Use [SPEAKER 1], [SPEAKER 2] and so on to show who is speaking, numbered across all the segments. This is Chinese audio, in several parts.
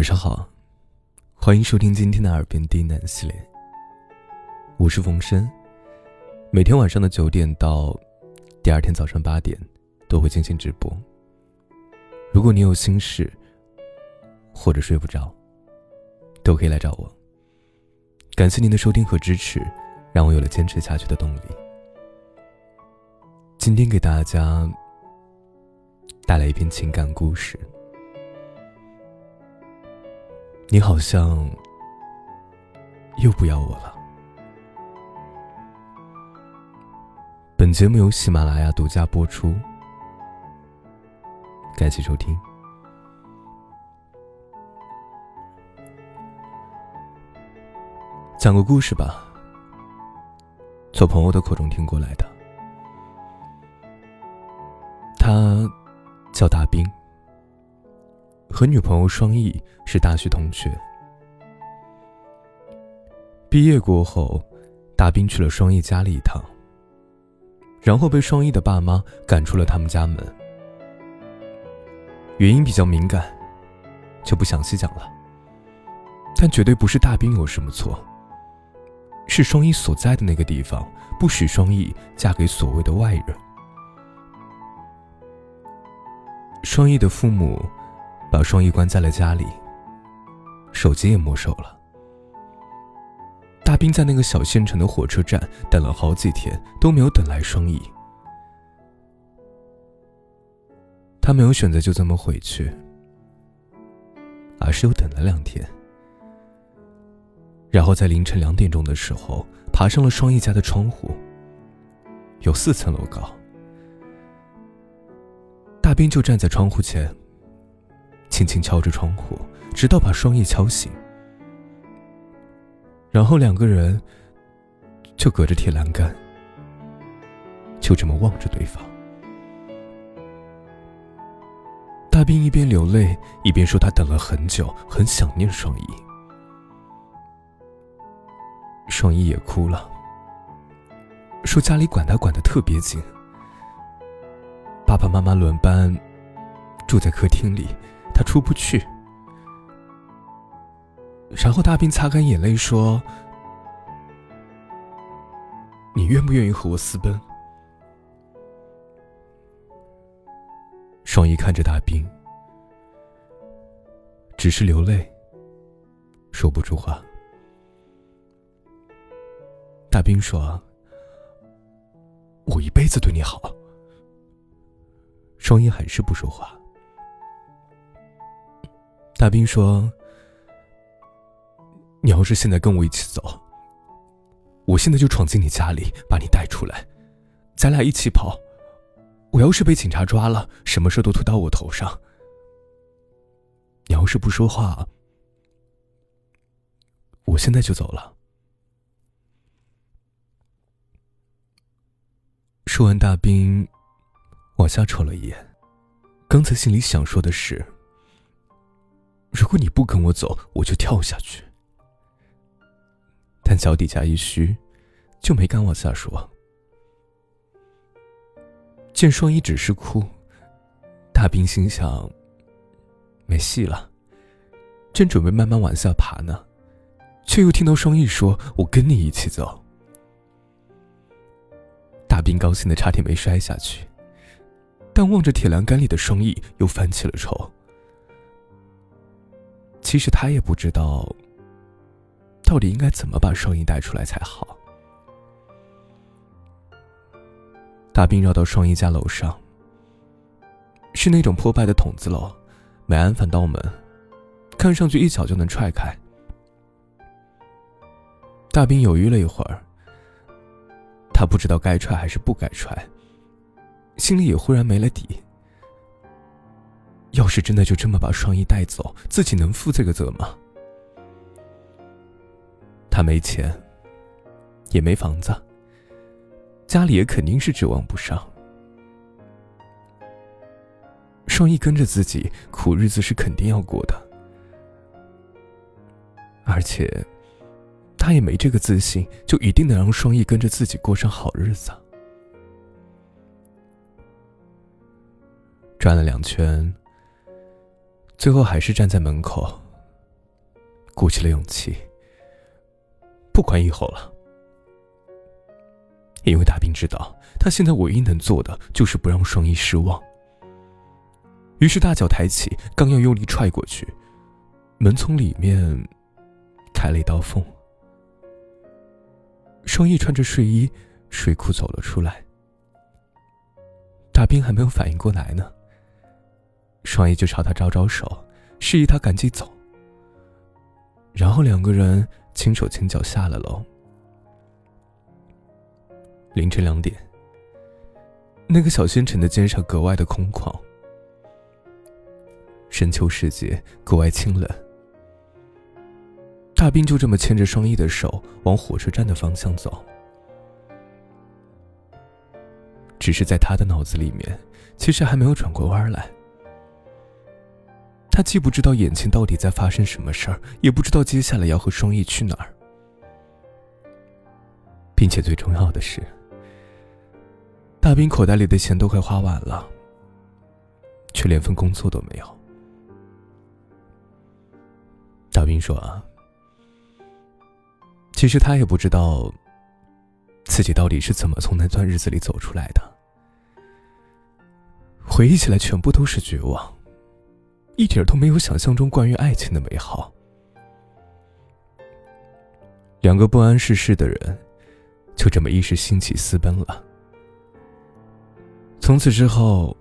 [SPEAKER 1] 晚上好，欢迎收听今天的耳边低喃系列。我是冯生，每天晚上的九点到第二天早上八点都会进行直播。如果你有心事或者睡不着，都可以来找我。感谢您的收听和支持，让我有了坚持下去的动力。今天给大家带来一篇情感故事。你好像又不要我了。本节目由喜马拉雅独家播出，感谢收听。讲个故事吧，从朋友的口中听过来的。他叫大兵，和女朋友双翼是大学同学。毕业过后，大兵去了双翼家里一趟，然后被双翼的爸妈赶出了他们家门。原因比较敏感，就不详细讲了。但绝对不是大兵有什么错。是双翼所在的那个地方，不许双翼嫁给所谓的外人。双翼的父母把双翼关在了家里，手机也没收了。大兵在那个小县城的火车站等了好几天，都没有等来双翼。他没有选择就这么回去，而是又等了两天。然后在凌晨两点钟的时候，爬上了双翼家的窗户。有四层楼高。大兵就站在窗户前，轻轻敲着窗户，直到把双叶敲醒。然后两个人就隔着铁栏杆，就这么望着对方。大兵一边流泪，一边说他等了很久，很想念双翼。双翼也哭了，说家里管他管的特别紧，爸爸妈妈轮班，住在客厅里，他出不去。然后大兵擦干眼泪说：“你愿不愿意和我私奔？”双翼看着大兵，只是流泪，说不出话。大兵说：“我一辈子对你好。”双鹰还是不说话。大兵说：“你要是现在跟我一起走，我现在就闯进你家里，把你带出来，咱俩一起跑。我要是被警察抓了，什么事都推到我头上。你要是不说话，我现在就走了。”说完，大兵往下瞅了一眼。刚才心里想说的是：如果你不跟我走，我就跳下去。但脚底下一虚，就没敢往下说。见双一只是哭，大兵心想：没戏了。正准备慢慢往下爬呢，却又听到双翼说：“我跟你一起走。”大兵高兴的差点没摔下去，但望着铁栏杆里的双翼，又犯起了愁。其实他也不知道，到底应该怎么把双翼带出来才好。大兵绕到双翼家楼上，是那种破败的筒子楼，没安防盗门，看上去一脚就能踹开。大兵犹豫了一会儿。他不知道该踹还是不该踹，心里也忽然没了底。要是真的就这么把双翼带走，自己能负这个责吗？他没钱，也没房子，家里也肯定是指望不上。双翼跟着自己，苦日子是肯定要过的，而且。他也没这个自信，就一定能让双翼跟着自己过上好日子。转了两圈，最后还是站在门口，鼓起了勇气。不管以后了，因为大兵知道，他现在唯一能做的就是不让双翼失望。于是大脚抬起，刚要用力踹过去，门从里面开了一道缝。双翼穿着睡衣、睡裤走了出来。大兵还没有反应过来呢，双翼就朝他招招手，示意他赶紧走。然后两个人轻手轻脚下了楼。凌晨两点，那个小县城的街上格外的空旷，深秋时节格外清冷。大兵就这么牵着双翼的手往火车站的方向走，只是在他的脑子里面，其实还没有转过弯来。他既不知道眼前到底在发生什么事儿，也不知道接下来要和双翼去哪儿，并且最重要的是，大兵口袋里的钱都快花完了，却连份工作都没有。大兵说：“啊。”其实他也不知道，自己到底是怎么从那段日子里走出来的。回忆起来，全部都是绝望，一点都没有想象中关于爱情的美好。两个不谙世事的人，就这么一时兴起私奔了。从此之后，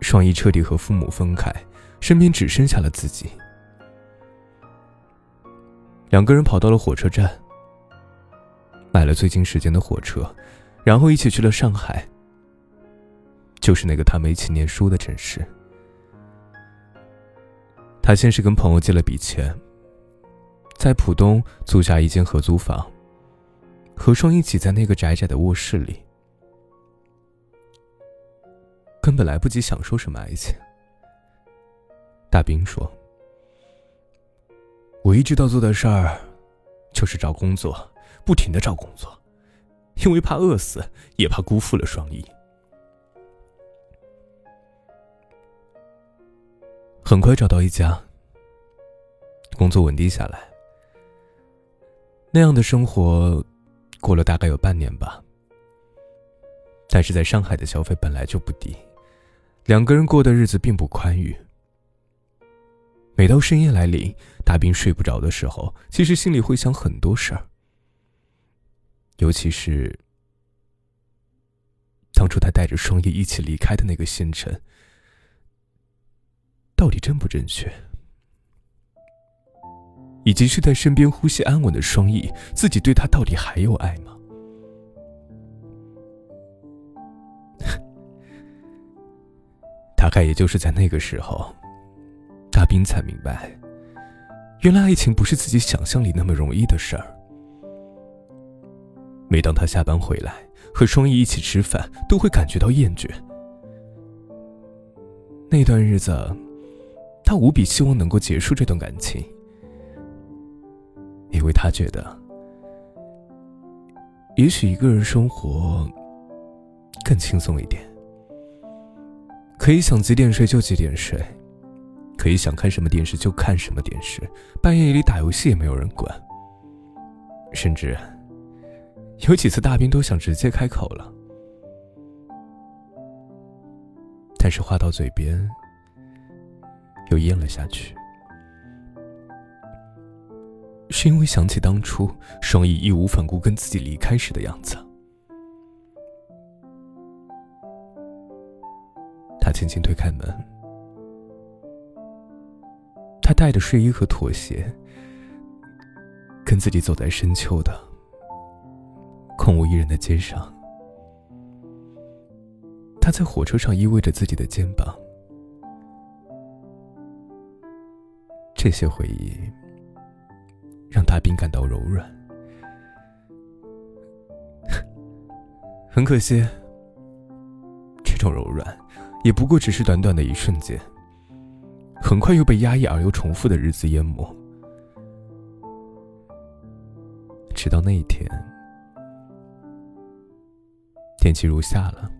[SPEAKER 1] 双一彻底和父母分开，身边只剩下了自己。两个人跑到了火车站，买了最近时间的火车，然后一起去了上海，就是那个他们一起念书的城市。他先是跟朋友借了笔钱，在浦东租下一间合租房，和双一起在那个窄窄的卧室里，根本来不及享受什么爱情。大兵说。我一直到做的事儿，就是找工作，不停的找工作，因为怕饿死，也怕辜负了双一。很快找到一家，工作稳定下来。那样的生活，过了大概有半年吧。但是在上海的消费本来就不低，两个人过的日子并不宽裕。每到深夜来临，大兵睡不着的时候，其实心里会想很多事儿。尤其是当初他带着双翼一起离开的那个县城，到底正不正确？以及是在身边呼吸安稳的双翼，自己对他到底还有爱吗？大概也就是在那个时候。大兵才明白，原来爱情不是自己想象里那么容易的事儿。每当他下班回来和双翼一起吃饭，都会感觉到厌倦。那段日子，他无比希望能够结束这段感情，因为他觉得，也许一个人生活更轻松一点，可以想几点睡就几点睡。可以想看什么电视就看什么电视，半夜里打游戏也没有人管。甚至有几次大兵都想直接开口了，但是话到嘴边又咽了下去，是因为想起当初双翼义无反顾跟自己离开时的样子。他轻轻推开门。他带着睡衣和拖鞋，跟自己走在深秋的空无一人的街上。他在火车上依偎着自己的肩膀，这些回忆让大兵感到柔软。很可惜，这种柔软也不过只是短短的一瞬间。很快又被压抑而又重复的日子淹没，直到那一天，天气如夏了。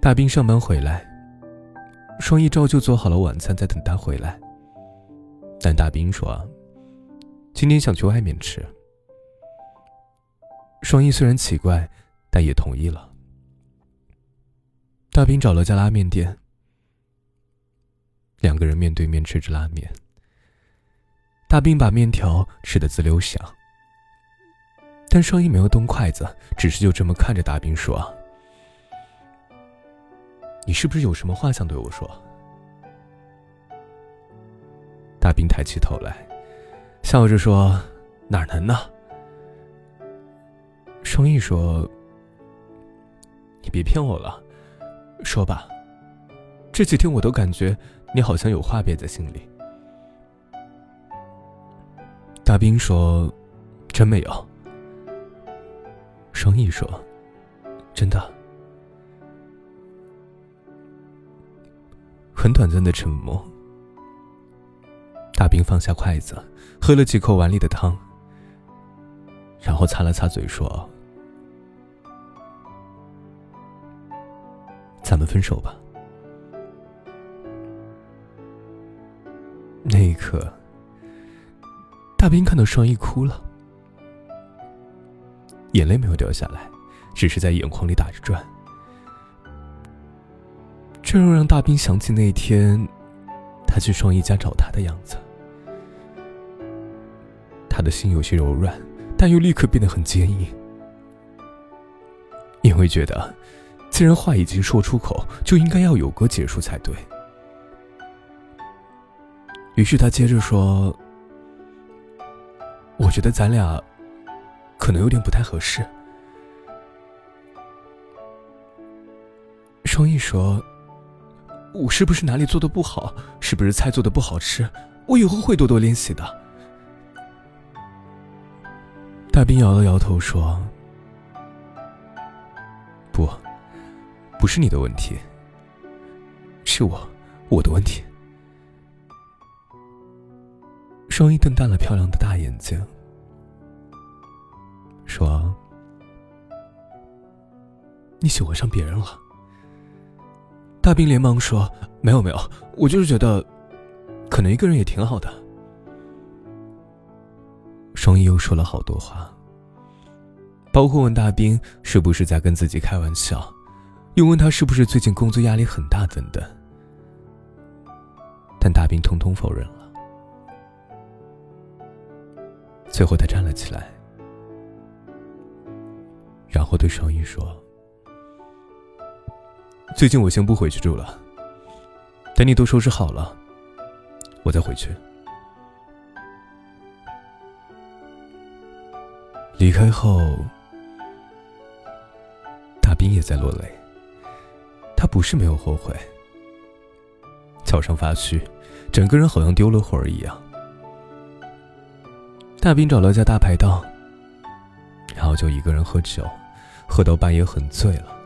[SPEAKER 1] 大兵上班回来，双翼照旧做好了晚餐，在等他回来。但大兵说，今天想去外面吃。双一虽然奇怪，但也同意了。大兵找了家拉面店，两个人面对面吃着拉面。大兵把面条吃得滋溜响，但双一没有动筷子，只是就这么看着大兵说：“你是不是有什么话想对我说？”大兵抬起头来，笑着说：“哪能呢？”双翼说：“你别骗我了，说吧。这几天我都感觉你好像有话憋在心里。”大兵说：“真没有。”双翼说：“真的。”很短暂的沉默。大兵放下筷子，喝了几口碗里的汤，然后擦了擦嘴说。咱们分手吧。那一刻，大兵看到双翼哭了，眼泪没有掉下来，只是在眼眶里打着转。这又让大兵想起那天，他去双翼家找他的样子。他的心有些柔软，但又立刻变得很坚硬，因为觉得。既然话已经说出口，就应该要有个结束才对。于是他接着说：“我觉得咱俩可能有点不太合适。”双翼说：“我是不是哪里做的不好？是不是菜做的不好吃？我以后会多多练习的。”大兵摇了摇头说。不不是你的问题，是我，我的问题。双翼瞪大了漂亮的大眼睛，说：“你喜欢上别人了？”大兵连忙说：“没有，没有，我就是觉得，可能一个人也挺好的。”双一又说了好多话，包括问大兵是不是在跟自己开玩笑。又问他是不是最近工作压力很大等等，但大兵通通否认了。最后他站了起来，然后对双一说：“最近我先不回去住了，等你都收拾好了，我再回去。”离开后，大兵也在落泪。他不是没有后悔，脚上发虚，整个人好像丢了魂儿一样。大兵找了家大排档，然后就一个人喝酒，喝到半夜很醉了，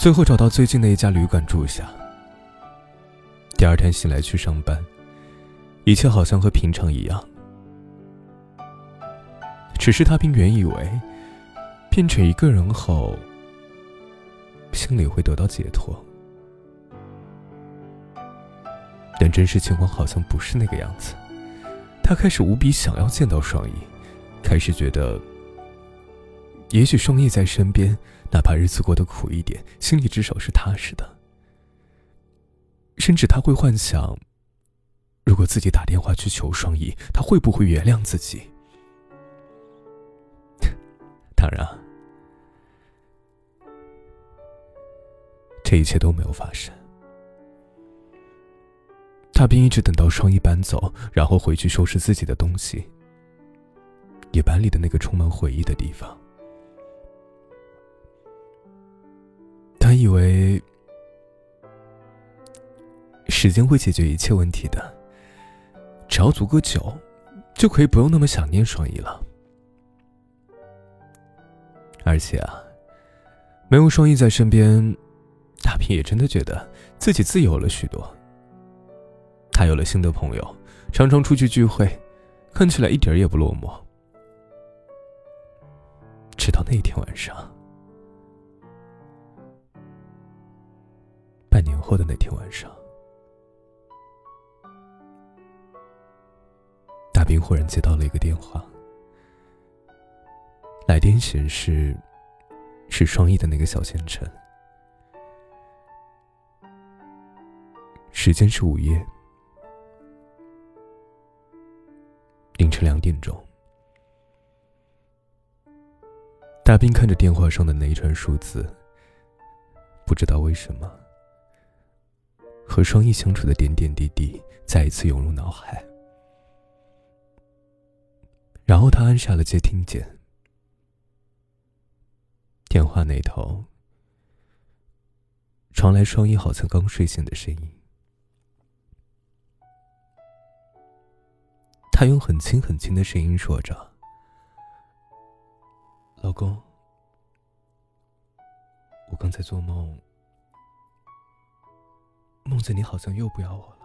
[SPEAKER 1] 最后找到最近的一家旅馆住下。第二天醒来去上班，一切好像和平常一样，只是他并原以为变成一个人后。心里会得到解脱，但真实情况好像不是那个样子。他开始无比想要见到双翼，开始觉得，也许双翼在身边，哪怕日子过得苦一点，心里至少是踏实的。甚至他会幻想，如果自己打电话去求双翼，他会不会原谅自己？当然。这一切都没有发生。他便一直等到双翼搬走，然后回去收拾自己的东西，也搬离的那个充满回忆的地方。以为时间会解决一切问题的，只要足够久，就可以不用那么想念双翼了。而且啊，没有双翼在身边。大平也真的觉得自己自由了许多。他有了新的朋友，常常出去聚会，看起来一点也不落寞。直到那天晚上，半年后的那天晚上，大兵忽然接到了一个电话，来电显示是双翼的那个小县城，时间是午夜凌晨两点钟。大兵看着电话上的那一串数字，不知道为什么，和双翼相处的点点滴滴再一次涌入脑海。然后他按下了接听键，电话那头传来双翼好像刚睡醒的声音，他用很轻很轻的声音说着。老公，我刚才做梦，孟子你好像又不要我了。